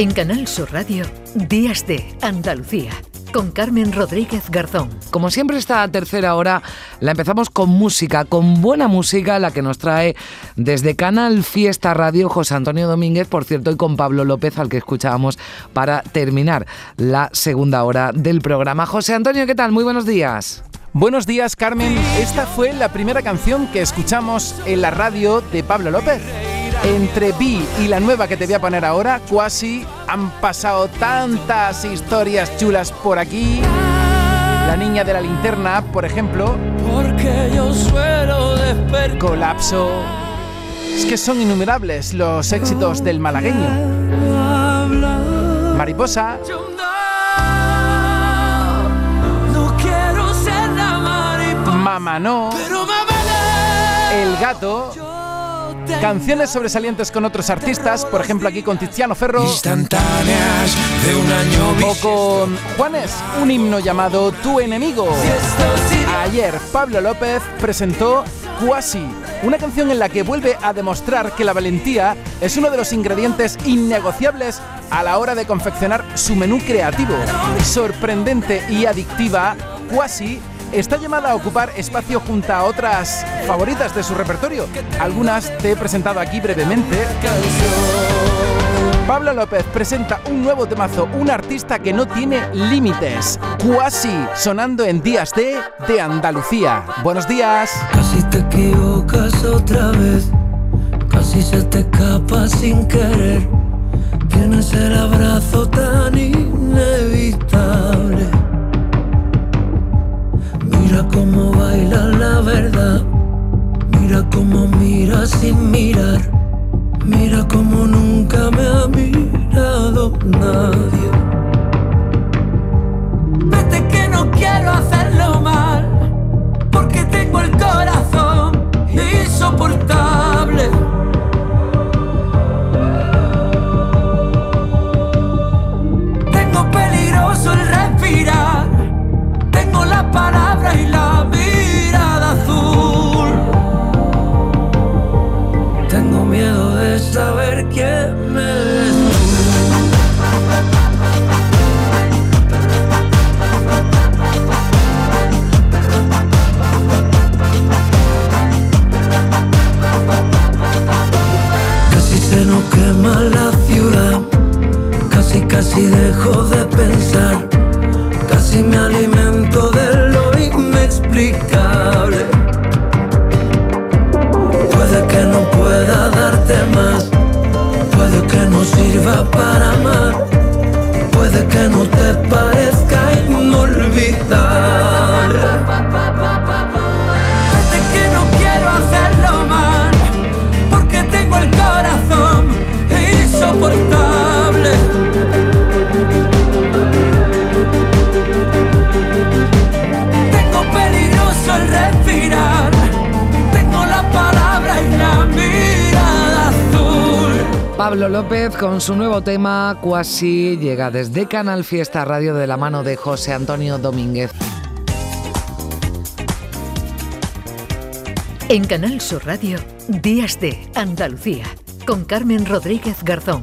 En Canal Sur Radio, Días de Andalucía con Carmen Rodríguez Garzón. Como siempre esta tercera hora la empezamos con música, con buena música, la que nos trae desde Canal Fiesta Radio José Antonio Domínguez, por cierto, y con Pablo López, al que escuchábamos para terminar la segunda hora del programa. José Antonio, ¿qué tal? Muy buenos días. Buenos días, Carmen. Esta fue la primera canción que escuchamos en la radio de Pablo López. Entre Vi y la nueva que te voy a poner ahora, Quasi, han pasado tantas historias chulas por aquí. La niña de la linterna, por ejemplo. Porque yo suelo despertar. Colapso. Es que son innumerables los éxitos del malagueño. Mariposa. Mamá no. El gato. Canciones sobresalientes con otros artistas, por ejemplo aquí con Tiziano Ferro. Instantáneas de un año O con Juanes, un himno llamado Tu enemigo. Ayer Pablo López presentó Quasi, una canción en la que vuelve a demostrar que la valentía es uno de los ingredientes innegociables a la hora de confeccionar su menú creativo. Sorprendente y adictiva, Quasi está llamada a ocupar espacio junto a otras favoritas de su repertorio. Algunas te he presentado aquí brevemente. Pablo López presenta un nuevo temazo, un artista que no tiene límites. Quasi, sonando en Días de, de Andalucía. Buenos días. Casi te equivocas otra vez. Casi se te escapa sin querer. Tienes el abrazo tan inevitable. Mira cómo baila la verdad. Mira cómo mira sin mirar. Mira cómo nunca me ha mirado nadie. Quién me. Casi se nos quema la ciudad, casi casi dejo de pensar, no Pablo López con su nuevo tema Quasi llega desde Canal Fiesta Radio de la mano de José Antonio Domínguez. En Canal Sur Radio, Días de Andalucía con Carmen Rodríguez Garzón.